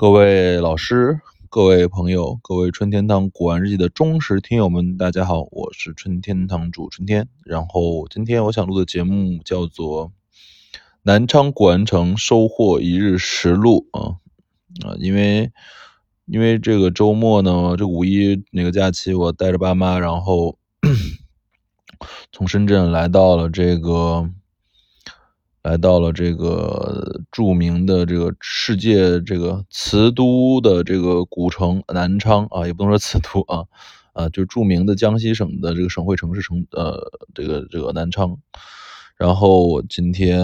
各位老师、各位朋友、各位春天堂古玩日记的忠实听友们，大家好，我是春天堂主春天。然后今天我想录的节目叫做《南昌古玩城收获一日实录》啊啊，因为因为这个周末呢，这五一那个假期，我带着爸妈，然后 从深圳来到了这个。来到了这个著名的这个世界这个瓷都的这个古城南昌啊，也不能说瓷都啊，啊，就著名的江西省的这个省会城市城呃，这个这个南昌。然后我今天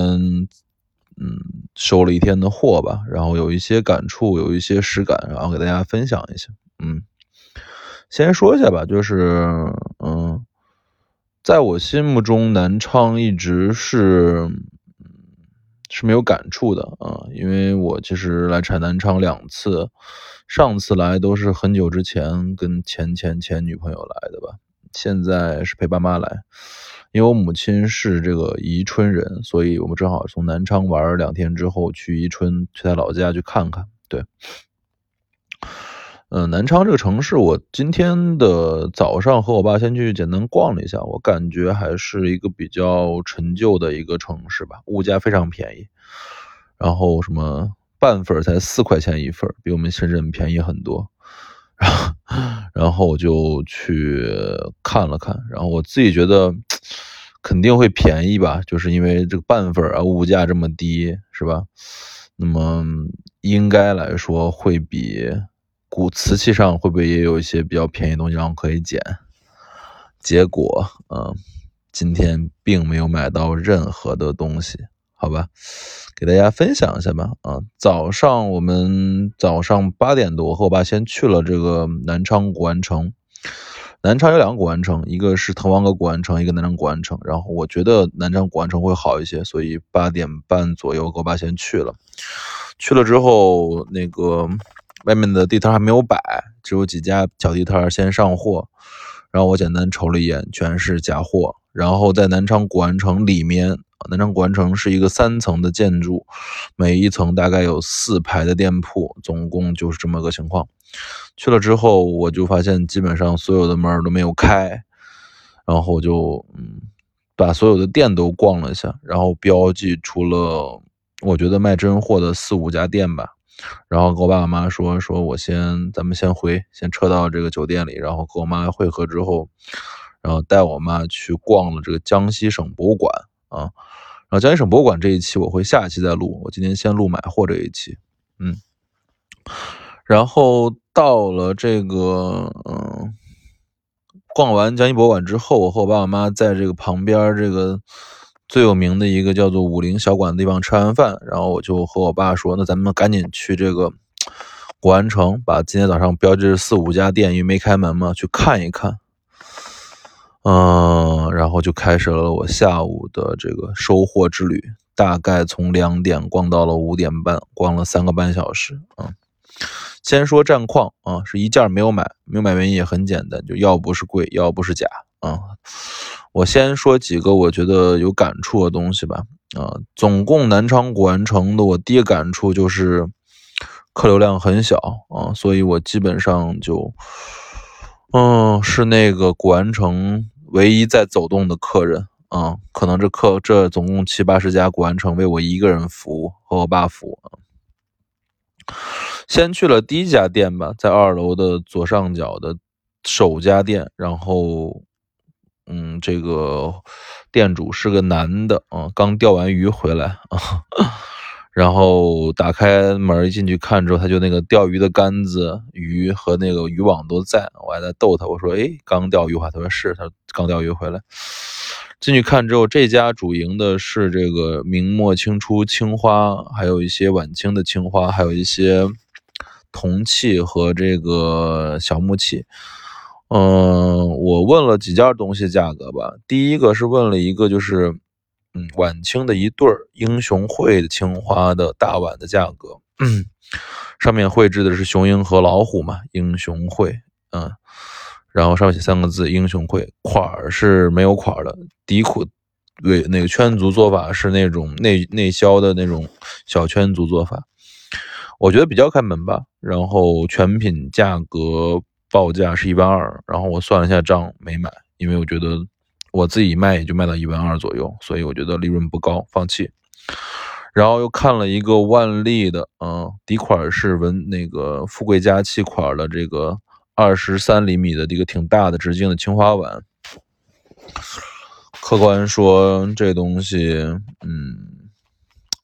嗯收了一天的货吧，然后有一些感触，有一些实感，然后给大家分享一下。嗯，先说一下吧，就是嗯，在我心目中，南昌一直是。是没有感触的啊，因为我其实来产南昌两次，上次来都是很久之前跟前前前女朋友来的吧，现在是陪爸妈来，因为我母亲是这个宜春人，所以我们正好从南昌玩两天之后去宜春，去他老家去看看，对。嗯，南昌这个城市，我今天的早上和我爸先去简单逛了一下，我感觉还是一个比较陈旧的一个城市吧，物价非常便宜，然后什么半份才四块钱一份，比我们深圳便宜很多。然后，然后我就去看了看，然后我自己觉得肯定会便宜吧，就是因为这个半份啊，物价这么低，是吧？那么应该来说会比。古瓷器上会不会也有一些比较便宜的东西，然后可以捡？结果，嗯，今天并没有买到任何的东西，好吧，给大家分享一下吧。啊，早上我们早上八点多，和我爸先去了这个南昌古玩城。南昌有两个古玩城，一个是滕王阁古玩城，一个南昌古玩城。然后我觉得南昌古玩城会好一些，所以八点半左右，和我爸先去了。去了之后，那个。外面的地摊还没有摆，只有几家小地摊先上货，然后我简单瞅了一眼，全是假货。然后在南昌古玩城里面，南昌古玩城是一个三层的建筑，每一层大概有四排的店铺，总共就是这么个情况。去了之后，我就发现基本上所有的门都没有开，然后就嗯把所有的店都逛了一下，然后标记出了我觉得卖真货的四五家店吧。然后跟我爸爸妈说，说我先，咱们先回，先撤到这个酒店里，然后跟我妈会合之后，然后带我妈去逛了这个江西省博物馆啊。然后江西省博物馆这一期我会下一期再录，我今天先录买货这一期，嗯。然后到了这个，嗯，逛完江西博物馆之后，我和我爸爸妈妈在这个旁边这个。最有名的一个叫做武陵小馆的地方吃完饭，然后我就和我爸说：“那咱们赶紧去这个古玩城，把今天早上标志四五家店因为没开门嘛，去看一看。”嗯，然后就开始了我下午的这个收获之旅，大概从两点逛到了五点半，逛了三个半小时。嗯，先说战况啊，是一件没有买，没有买原因也很简单，就要不是贵，要不是假啊。我先说几个我觉得有感触的东西吧。啊，总共南昌古玩城的我第一感触就是客流量很小啊，所以我基本上就，嗯，是那个古玩城唯一在走动的客人啊。可能这客这总共七八十家古玩城为我一个人服务和我爸服务。先去了第一家店吧，在二楼的左上角的首家店，然后。嗯，这个店主是个男的啊，刚钓完鱼回来啊，然后打开门一进去看之后，他就那个钓鱼的杆子、鱼和那个渔网都在，我还在逗他，我说：“哎，刚钓鱼回？”他说：“是，他刚钓鱼回来。”进去看之后，这家主营的是这个明末清初青花，还有一些晚清的青花，还有一些铜器和这个小木器。嗯，我问了几件东西价格吧。第一个是问了一个，就是嗯，晚清的一对儿英雄会的青花的大碗的价格，上面绘制的是雄鹰和老虎嘛，英雄会，嗯，然后上面写三个字英雄会，款儿是没有款儿的，底款对那个圈足做法是那种内内销的那种小圈足做法。我觉得比较开门吧。然后全品价格报价是一万二，然后我算了一下账没买，因为我觉得我自己卖也就卖到一万二左右，所以我觉得利润不高，放弃。然后又看了一个万利的，嗯，底款是纹那个富贵家气款的这个二十三厘米的一个挺大的直径的青花碗。客观说，这东西，嗯，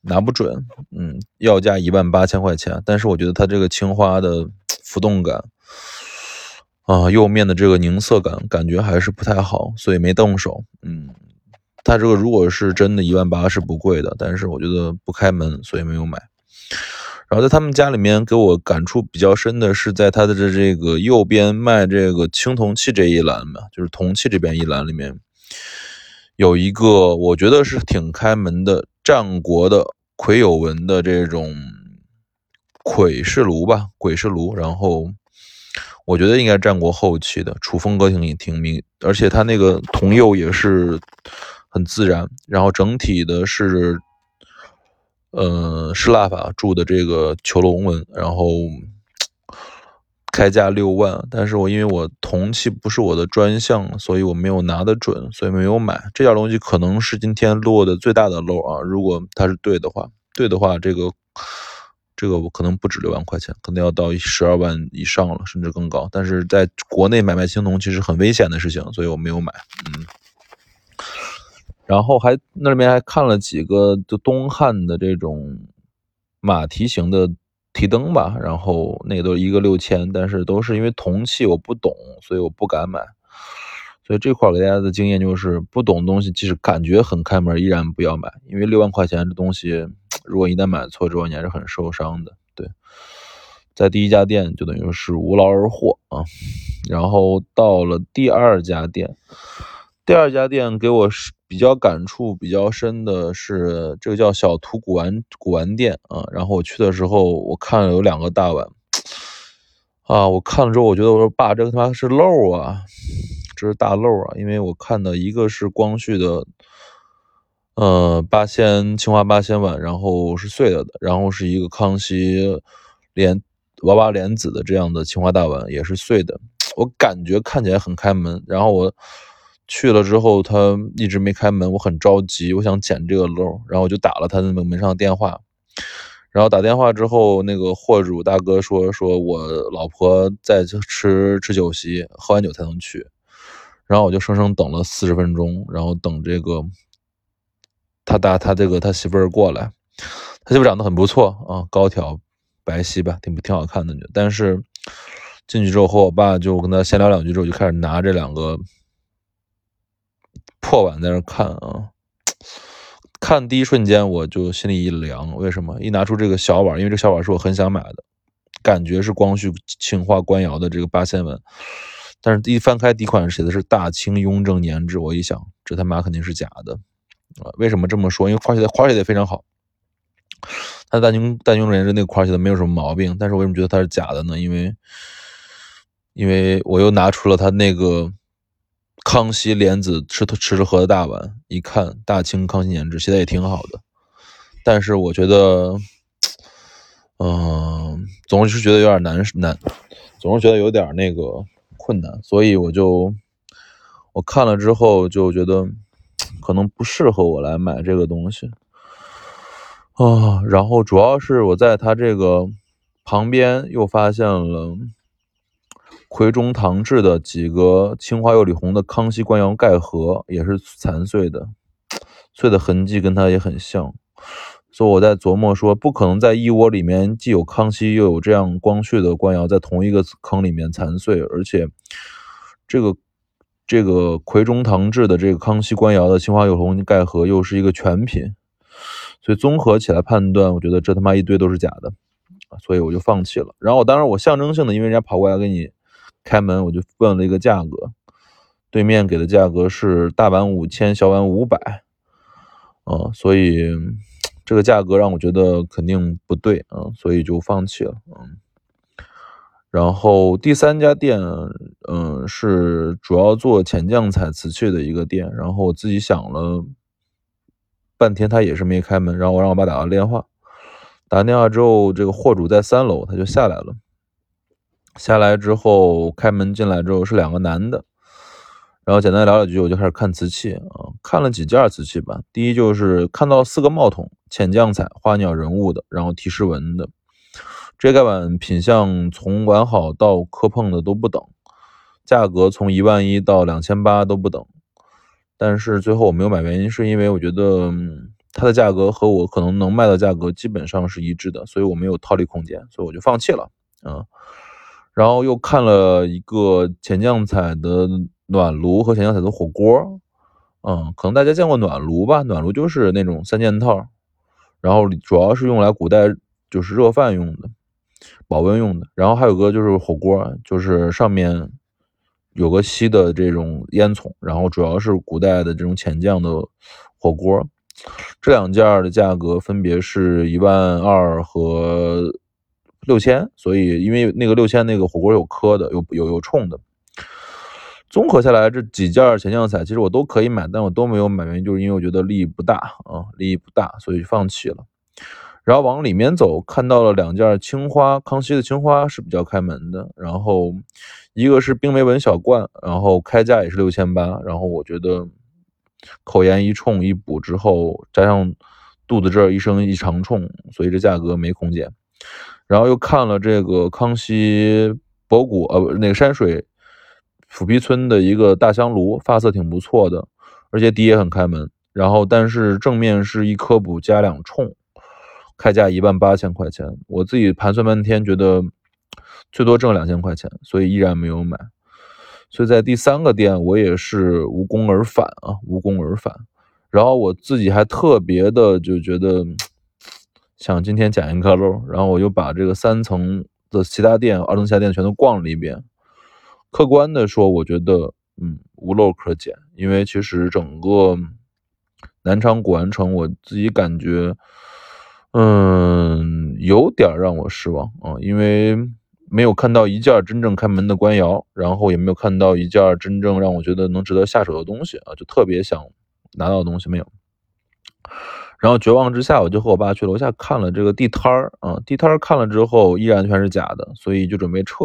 拿不准，嗯，要价一万八千块钱，但是我觉得它这个青花的浮动感，啊，釉面的这个凝色感，感觉还是不太好，所以没动手，嗯。它这个如果是真的一万八是不贵的，但是我觉得不开门，所以没有买。然后在他们家里面给我感触比较深的是，在它的这这个右边卖这个青铜器这一栏嘛，就是铜器这边一栏里面有一个我觉得是挺开门的战国的魁有纹的这种魁式炉吧，鬼式炉。然后我觉得应该战国后期的，楚风歌挺挺明，而且它那个铜釉也是。很自然，然后整体的是，呃，是蜡法铸的这个囚龙纹，然后 开价六万，但是我因为我铜器不是我的专项，所以我没有拿得准，所以没有买这件东西，可能是今天落的最大的漏啊！如果它是对的话，对的话，这个这个我可能不止六万块钱，可能要到十二万以上了，甚至更高。但是在国内买卖青铜其实很危险的事情，所以我没有买，嗯。然后还那里面还看了几个就东汉的这种马蹄形的提灯吧，然后那个都一个六千，但是都是因为铜器我不懂，所以我不敢买。所以这块给大家的经验就是，不懂东西即使感觉很开门，依然不要买，因为六万块钱的东西，如果一旦买错之后，你还是很受伤的。对，在第一家店就等于是无劳而获啊，然后到了第二家店。第二家店给我是比较感触比较深的是这个叫小图古玩古玩店啊，然后我去的时候我看了有两个大碗啊，我看了之后我觉得我说爸这个他妈是漏啊，这是大漏啊，因为我看的一个是光绪的呃八仙青花八仙碗，然后是碎了的，然后是一个康熙莲娃娃莲子的这样的青花大碗也是碎的，我感觉看起来很开门，然后我。去了之后，他一直没开门，我很着急，我想捡这个漏，然后我就打了他那个门上的电话，然后打电话之后，那个货主大哥说，说我老婆在吃吃酒席，喝完酒才能去，然后我就生生等了四十分钟，然后等这个他打他这个他媳妇儿过来，他媳妇长得很不错啊，高挑白皙吧，挺挺好看的，但是进去之后和我爸就跟他闲聊两句之后，就开始拿这两个。破碗在那看啊，看第一瞬间我就心里一凉，为什么？一拿出这个小碗，因为这小碗是我很想买的，感觉是光绪青花官窑的这个八仙碗，但是一翻开底款写的是大清雍正年制，我一想这他妈肯定是假的啊！为什么这么说？因为花写的花写的非常好，他大清大清雍正年制那个块写的没有什么毛病，但是我为什么觉得它是假的呢？因为因为我又拿出了他那个。康熙莲子吃吃着喝的大碗，一看大清康熙年制，写的也挺好的，但是我觉得，嗯，总是觉得有点难难，总是觉得有点那个困难，所以我就我看了之后就觉得可能不适合我来买这个东西啊。然后主要是我在它这个旁边又发现了。奎中唐制的几个青花釉里红的康熙官窑盖盒也是残碎的，碎的痕迹跟它也很像，所以我在琢磨说，不可能在一窝里面既有康熙又有这样光绪的官窑在同一个坑里面残碎，而且这个这个奎中堂制的这个康熙官窑的青花釉红盖盒又是一个全品，所以综合起来判断，我觉得这他妈一堆都是假的，所以我就放弃了。然后我当然我象征性的，因为人家跑过来给你。开门我就问了一个价格，对面给的价格是大碗五千，小碗五百，啊，所以这个价格让我觉得肯定不对啊，所以就放弃了，嗯。然后第三家店，嗯，是主要做浅绛彩瓷器的一个店，然后我自己想了半天，他也是没开门，然后我让我爸打了电话，打完电话之后，这个货主在三楼，他就下来了。下来之后，开门进来之后是两个男的，然后简单聊了几句，我就开始看瓷器啊，看了几件瓷器吧。第一就是看到四个帽筒，浅绛彩、花鸟人物的，然后提示纹的。这盖碗品相从完好到磕碰的都不等，价格从一万一到两千八都不等。但是最后我没有买，原因是因为我觉得它的价格和我可能能卖的价格基本上是一致的，所以我没有套利空间，所以我就放弃了嗯。然后又看了一个钱酱彩的暖炉和钱酱彩的火锅，嗯，可能大家见过暖炉吧？暖炉就是那种三件套，然后主要是用来古代就是热饭用的，保温用的。然后还有个就是火锅，就是上面有个吸的这种烟囱，然后主要是古代的这种浅酱的火锅。这两件的价格分别是一万二和。六千，所以因为那个六千那个火锅有磕的，有有有冲的。综合下来这几件前酱彩，其实我都可以买，但我都没有买，原因就是因为我觉得利益不大啊，利益不大，所以放弃了。然后往里面走，看到了两件青花，康熙的青花是比较开门的。然后一个是冰梅纹小罐，然后开价也是六千八。然后我觉得口沿一冲一补之后，加上肚子这儿一升一长冲，所以这价格没空间。然后又看了这个康熙博古，呃，那个山水抚皮村的一个大香炉，发色挺不错的，而且底也很开门。然后，但是正面是一颗补加两冲，开价一万八千块钱。我自己盘算半天，觉得最多挣两千块钱，所以依然没有买。所以在第三个店，我也是无功而返啊，无功而返。然后我自己还特别的就觉得。想今天捡一颗漏，然后我就把这个三层的其他店、二层其他店全都逛了一遍。客观的说，我觉得嗯无漏可捡，因为其实整个南昌古玩城，我自己感觉嗯有点让我失望啊，因为没有看到一件真正开门的官窑，然后也没有看到一件真正让我觉得能值得下手的东西啊，就特别想拿到的东西没有。然后绝望之下，我就和我爸去楼下看了这个地摊儿啊。地摊儿看了之后，依然全是假的，所以就准备撤。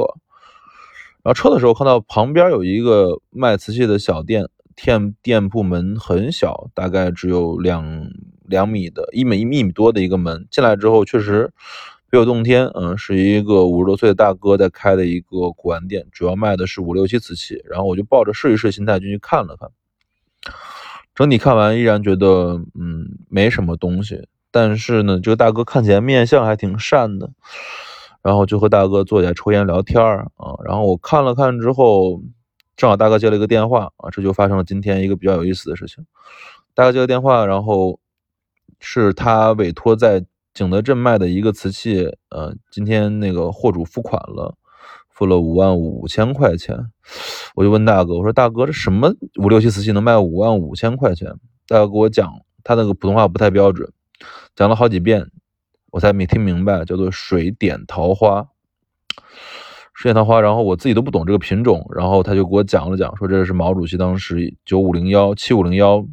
然后撤的时候，看到旁边有一个卖瓷器的小店，店店铺门很小，大概只有两两米的一米一米多的一个门。进来之后，确实别有洞天，嗯，是一个五十多岁的大哥在开的一个古玩店，主要卖的是五六七瓷器。然后我就抱着试一试心态进去看了看。整体看完依然觉得，嗯，没什么东西。但是呢，这个大哥看起来面相还挺善的，然后就和大哥坐下抽烟聊天儿啊。然后我看了看之后，正好大哥接了一个电话啊，这就发生了今天一个比较有意思的事情。大哥接个电话，然后是他委托在景德镇卖的一个瓷器，呃，今天那个货主付款了。付了五万五千块钱，我就问大哥，我说大哥，这什么五六七瓷器能卖五万五千块钱？大哥给我讲，他那个普通话不太标准，讲了好几遍，我才没听明白，叫做水点桃花，水点桃花。然后我自己都不懂这个品种，然后他就给我讲了讲，说这是毛主席当时九五零幺七五零幺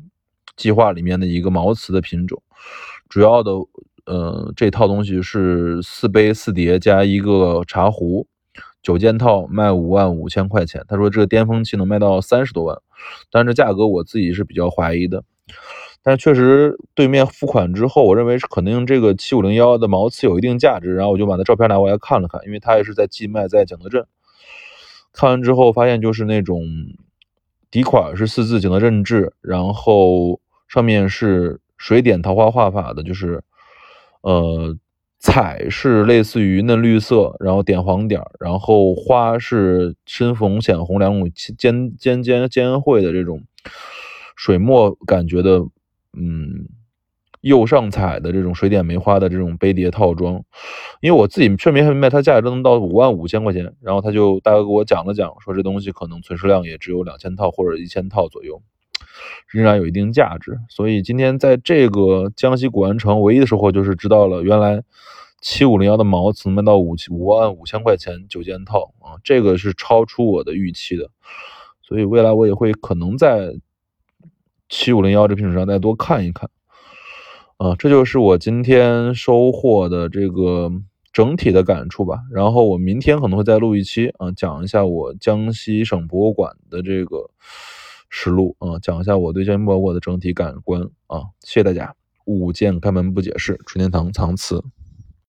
计划里面的一个毛瓷的品种，主要的，呃，这套东西是四杯四碟加一个茶壶。九件套卖五万五千块钱，他说这个巅峰期能卖到三十多万，但是这价格我自己是比较怀疑的。但是确实对面付款之后，我认为是可能这个七五零幺的毛瓷有一定价值，然后我就把那照片拿过来看了看，因为他也是在寄卖在景德镇。看完之后发现就是那种底款是四字景德镇制，然后上面是水点桃花画法的，就是呃。彩是类似于嫩绿色，然后点黄点儿，然后花是深红、浅红两种尖尖尖尖绘的这种水墨感觉的，嗯，釉上彩的这种水点梅花的这种杯碟套装。因为我自己确实没明白它价格能到五万五千块钱，然后他就大概给我讲了讲，说这东西可能存世量也只有两千套或者一千套左右，仍然有一定价值。所以今天在这个江西古玩城，唯一的收获就是知道了原来。七五零幺的毛瓷卖到五七五万五千块钱九件套啊，这个是超出我的预期的，所以未来我也会可能在七五零幺这品种上再多看一看。啊，这就是我今天收获的这个整体的感触吧。然后我明天可能会再录一期啊，讲一下我江西省博物馆的这个实录啊，讲一下我对江西博物馆的整体感官啊。谢谢大家，五件开门不解释，纯天堂藏词。